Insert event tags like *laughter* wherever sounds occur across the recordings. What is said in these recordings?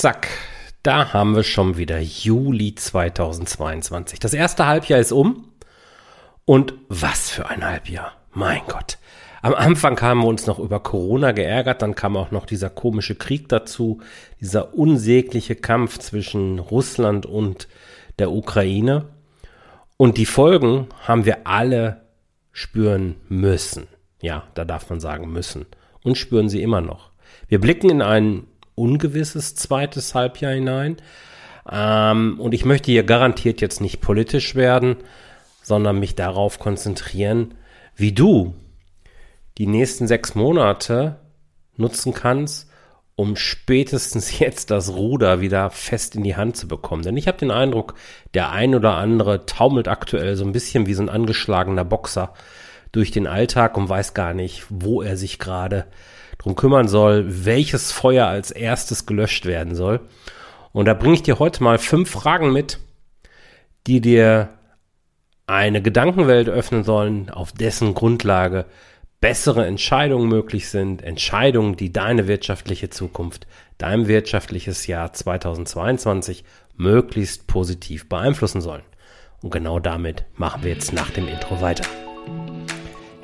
Zack, da haben wir schon wieder Juli 2022. Das erste Halbjahr ist um. Und was für ein Halbjahr. Mein Gott. Am Anfang haben wir uns noch über Corona geärgert, dann kam auch noch dieser komische Krieg dazu, dieser unsägliche Kampf zwischen Russland und der Ukraine. Und die Folgen haben wir alle spüren müssen. Ja, da darf man sagen müssen. Und spüren sie immer noch. Wir blicken in ein ungewisses zweites Halbjahr hinein. Ähm, und ich möchte hier garantiert jetzt nicht politisch werden, sondern mich darauf konzentrieren, wie du die nächsten sechs Monate nutzen kannst, um spätestens *laughs* jetzt das Ruder wieder fest in die Hand zu bekommen. Denn ich habe den Eindruck, der ein oder andere taumelt aktuell so ein bisschen wie so ein angeschlagener Boxer durch den Alltag und weiß gar nicht, wo er sich gerade drum kümmern soll, welches Feuer als erstes gelöscht werden soll. Und da bringe ich dir heute mal fünf Fragen mit, die dir eine Gedankenwelt öffnen sollen, auf dessen Grundlage bessere Entscheidungen möglich sind, Entscheidungen, die deine wirtschaftliche Zukunft, dein wirtschaftliches Jahr 2022 möglichst positiv beeinflussen sollen. Und genau damit machen wir jetzt nach dem Intro weiter.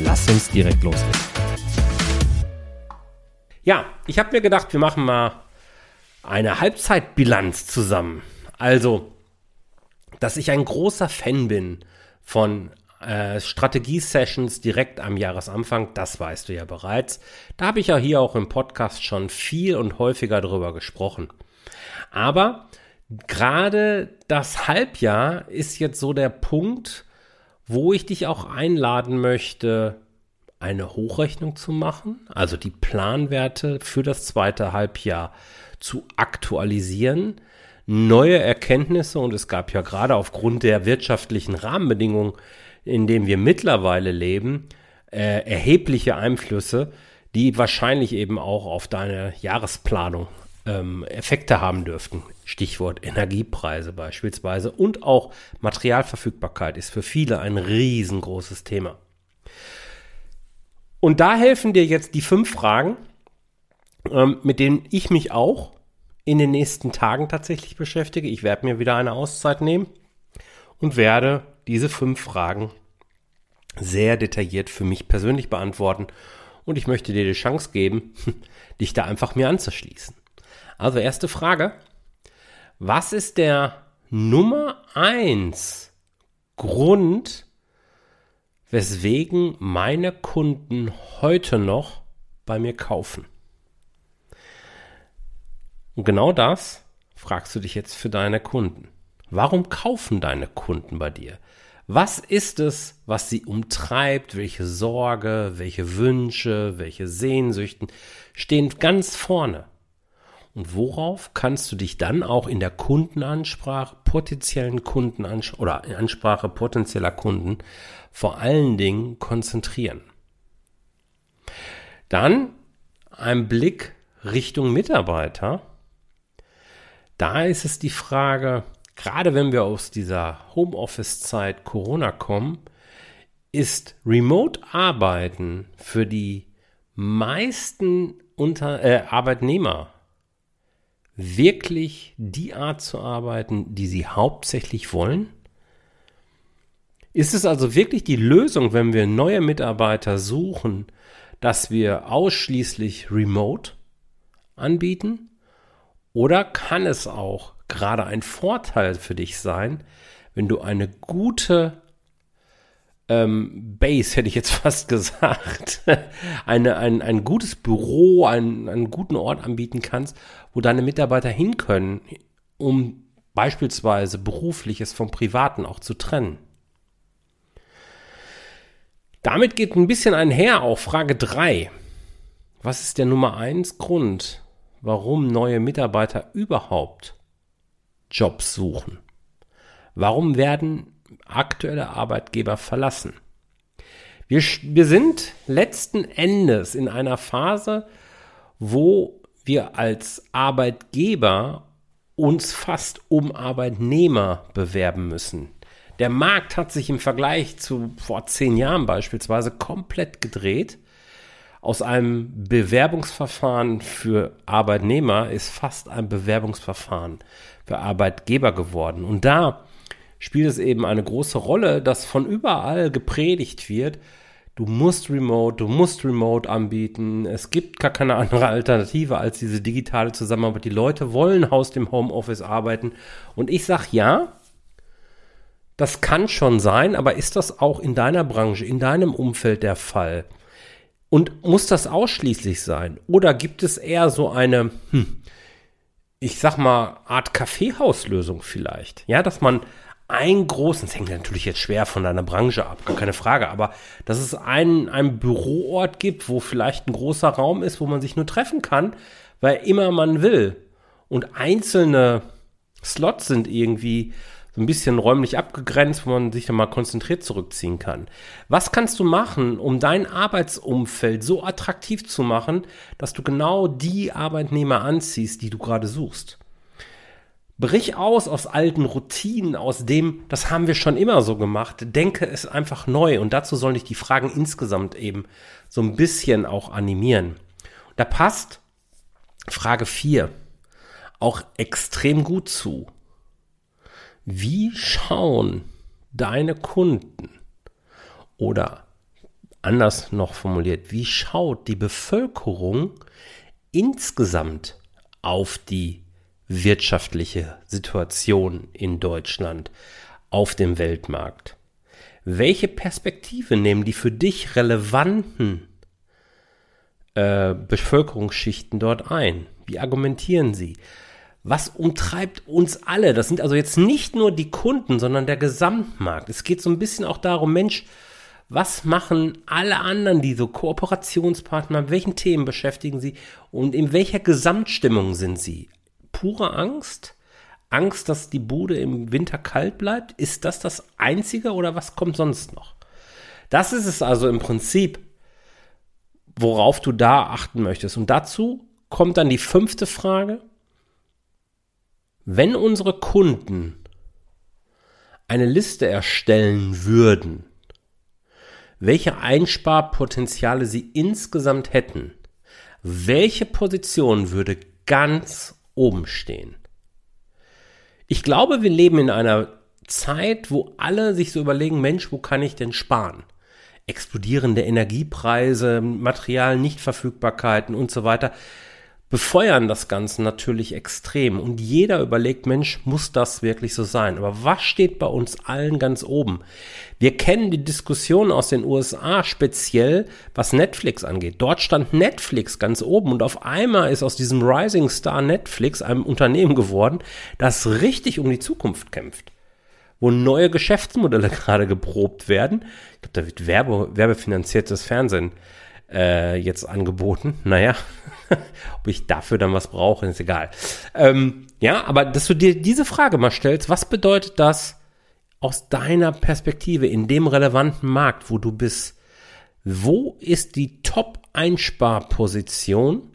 Lass uns direkt loslegen. Ja, ich habe mir gedacht, wir machen mal eine Halbzeitbilanz zusammen. Also, dass ich ein großer Fan bin von äh, Strategie-Sessions direkt am Jahresanfang, das weißt du ja bereits. Da habe ich ja hier auch im Podcast schon viel und häufiger drüber gesprochen. Aber gerade das Halbjahr ist jetzt so der Punkt, wo ich dich auch einladen möchte, eine Hochrechnung zu machen, also die Planwerte für das zweite Halbjahr zu aktualisieren, neue Erkenntnisse und es gab ja gerade aufgrund der wirtschaftlichen Rahmenbedingungen, in denen wir mittlerweile leben, äh, erhebliche Einflüsse, die wahrscheinlich eben auch auf deine Jahresplanung ähm, Effekte haben dürften. Stichwort Energiepreise beispielsweise und auch Materialverfügbarkeit ist für viele ein riesengroßes Thema. Und da helfen dir jetzt die fünf Fragen, ähm, mit denen ich mich auch in den nächsten Tagen tatsächlich beschäftige. Ich werde mir wieder eine Auszeit nehmen und werde diese fünf Fragen sehr detailliert für mich persönlich beantworten. Und ich möchte dir die Chance geben, *laughs* dich da einfach mir anzuschließen. Also erste Frage. Was ist der Nummer eins Grund, weswegen meine Kunden heute noch bei mir kaufen? Und genau das fragst du dich jetzt für deine Kunden. Warum kaufen deine Kunden bei dir? Was ist es, was sie umtreibt? Welche Sorge, welche Wünsche, welche Sehnsüchten stehen ganz vorne? Und worauf kannst du dich dann auch in der Kundenansprache, potenziellen Kundenansprache oder Ansprache potenzieller Kunden vor allen Dingen konzentrieren? Dann ein Blick Richtung Mitarbeiter da ist es die Frage, gerade wenn wir aus dieser Homeoffice-Zeit Corona kommen, ist Remote-Arbeiten für die meisten Unter äh, Arbeitnehmer wirklich die Art zu arbeiten, die sie hauptsächlich wollen? Ist es also wirklich die Lösung, wenn wir neue Mitarbeiter suchen, dass wir ausschließlich Remote anbieten? Oder kann es auch gerade ein Vorteil für dich sein, wenn du eine gute ähm, Base, hätte ich jetzt *laughs* fast gesagt, eine, ein, ein gutes Büro, einen, einen guten Ort anbieten kannst, wo deine Mitarbeiter hin können, um beispielsweise berufliches vom Privaten auch zu trennen. Damit geht ein bisschen einher auch Frage 3. Was ist der Nummer 1 Grund, warum neue Mitarbeiter überhaupt Jobs suchen? Warum werden aktuelle Arbeitgeber verlassen? Wir, wir sind letzten Endes in einer Phase, wo wir als Arbeitgeber uns fast um Arbeitnehmer bewerben müssen. Der Markt hat sich im Vergleich zu vor zehn Jahren beispielsweise komplett gedreht. Aus einem Bewerbungsverfahren für Arbeitnehmer ist fast ein Bewerbungsverfahren für Arbeitgeber geworden. Und da spielt es eben eine große Rolle, dass von überall gepredigt wird, du musst Remote, du musst Remote anbieten. Es gibt gar keine andere Alternative als diese digitale Zusammenarbeit. Die Leute wollen aus dem Homeoffice arbeiten. Und ich sage ja, das kann schon sein, aber ist das auch in deiner Branche, in deinem Umfeld der Fall? Und muss das ausschließlich sein? Oder gibt es eher so eine, hm, ich sag mal, Art Kaffeehauslösung vielleicht? Ja, dass man einen großen, das hängt natürlich jetzt schwer von deiner Branche ab, gar keine Frage, aber dass es einen, einen Büroort gibt, wo vielleicht ein großer Raum ist, wo man sich nur treffen kann, weil immer man will. Und einzelne Slots sind irgendwie so ein bisschen räumlich abgegrenzt, wo man sich dann mal konzentriert zurückziehen kann. Was kannst du machen, um dein Arbeitsumfeld so attraktiv zu machen, dass du genau die Arbeitnehmer anziehst, die du gerade suchst? Brich aus aus alten Routinen, aus dem, das haben wir schon immer so gemacht. Denke es einfach neu. Und dazu sollen dich die Fragen insgesamt eben so ein bisschen auch animieren. Da passt Frage 4 auch extrem gut zu. Wie schauen deine Kunden oder anders noch formuliert, wie schaut die Bevölkerung insgesamt auf die wirtschaftliche Situation in Deutschland auf dem Weltmarkt? Welche Perspektive nehmen die für dich relevanten äh, Bevölkerungsschichten dort ein? Wie argumentieren sie? Was umtreibt uns alle? Das sind also jetzt nicht nur die Kunden, sondern der Gesamtmarkt. Es geht so ein bisschen auch darum, Mensch, was machen alle anderen, die so Kooperationspartner, welchen Themen beschäftigen sie und in welcher Gesamtstimmung sind sie? Pure Angst? Angst, dass die Bude im Winter kalt bleibt? Ist das das Einzige oder was kommt sonst noch? Das ist es also im Prinzip, worauf du da achten möchtest. Und dazu kommt dann die fünfte Frage. Wenn unsere Kunden eine Liste erstellen würden, welche Einsparpotenziale sie insgesamt hätten, welche Position würde ganz oben stehen. Ich glaube, wir leben in einer Zeit, wo alle sich so überlegen, Mensch, wo kann ich denn sparen? Explodierende Energiepreise, Material-Nichtverfügbarkeiten und so weiter befeuern das Ganze natürlich extrem. Und jeder überlegt, Mensch, muss das wirklich so sein? Aber was steht bei uns allen ganz oben? Wir kennen die Diskussion aus den USA speziell, was Netflix angeht. Dort stand Netflix ganz oben und auf einmal ist aus diesem Rising Star Netflix einem Unternehmen geworden, das richtig um die Zukunft kämpft wo neue Geschäftsmodelle *laughs* gerade geprobt werden. Ich glaube, da wird Werbe, werbefinanziertes Fernsehen äh, jetzt angeboten. *laughs* Naja, ob ich dafür dann was brauche, ist egal. Ähm, ja, aber dass du dir diese Frage mal stellst, was bedeutet das aus deiner Perspektive in dem relevanten Markt, wo du bist? Wo ist die Top-Einsparposition?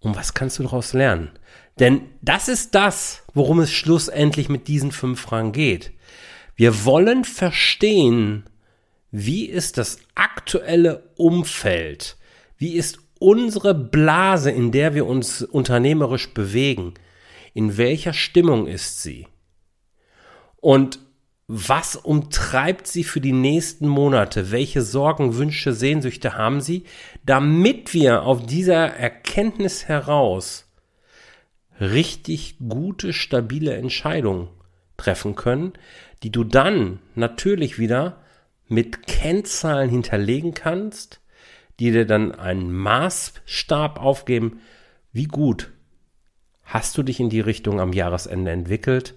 Und was kannst du daraus lernen? Denn das ist das, worum es schlussendlich mit diesen fünf Fragen geht. Wir wollen verstehen, wie ist das aktuelle Umfeld? Wie ist unsere Blase, in der wir uns unternehmerisch bewegen? In welcher Stimmung ist sie? Und was umtreibt sie für die nächsten Monate? Welche Sorgen, Wünsche, Sehnsüchte haben sie, damit wir auf dieser Erkenntnis heraus richtig gute, stabile Entscheidungen treffen können, die du dann natürlich wieder mit Kennzahlen hinterlegen kannst, die dir dann einen Maßstab aufgeben, wie gut hast du dich in die Richtung am Jahresende entwickelt,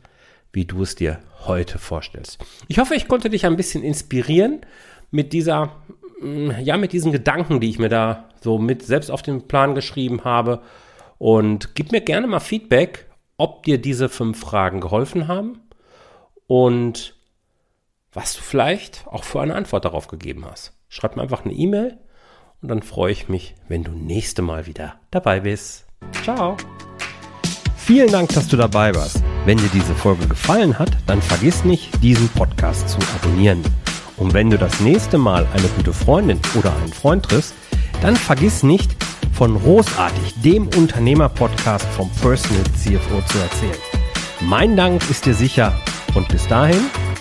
wie du es dir heute vorstellst. Ich hoffe, ich konnte dich ein bisschen inspirieren mit dieser, mm, ja, mit diesen Gedanken, die ich mir da so mit selbst auf den Plan geschrieben habe. Und gib mir gerne mal Feedback, ob dir diese fünf Fragen geholfen haben und was du vielleicht auch für eine Antwort darauf gegeben hast. Schreib mir einfach eine E-Mail und dann freue ich mich, wenn du nächste Mal wieder dabei bist. Ciao. Vielen Dank, dass du dabei warst. Wenn dir diese Folge gefallen hat, dann vergiss nicht, diesen Podcast zu abonnieren. Und wenn du das nächste Mal eine gute Freundin oder einen Freund triffst, dann vergiss nicht, von Großartig, dem Unternehmer-Podcast vom Personal CFO zu erzählen. Mein Dank ist dir sicher und bis dahin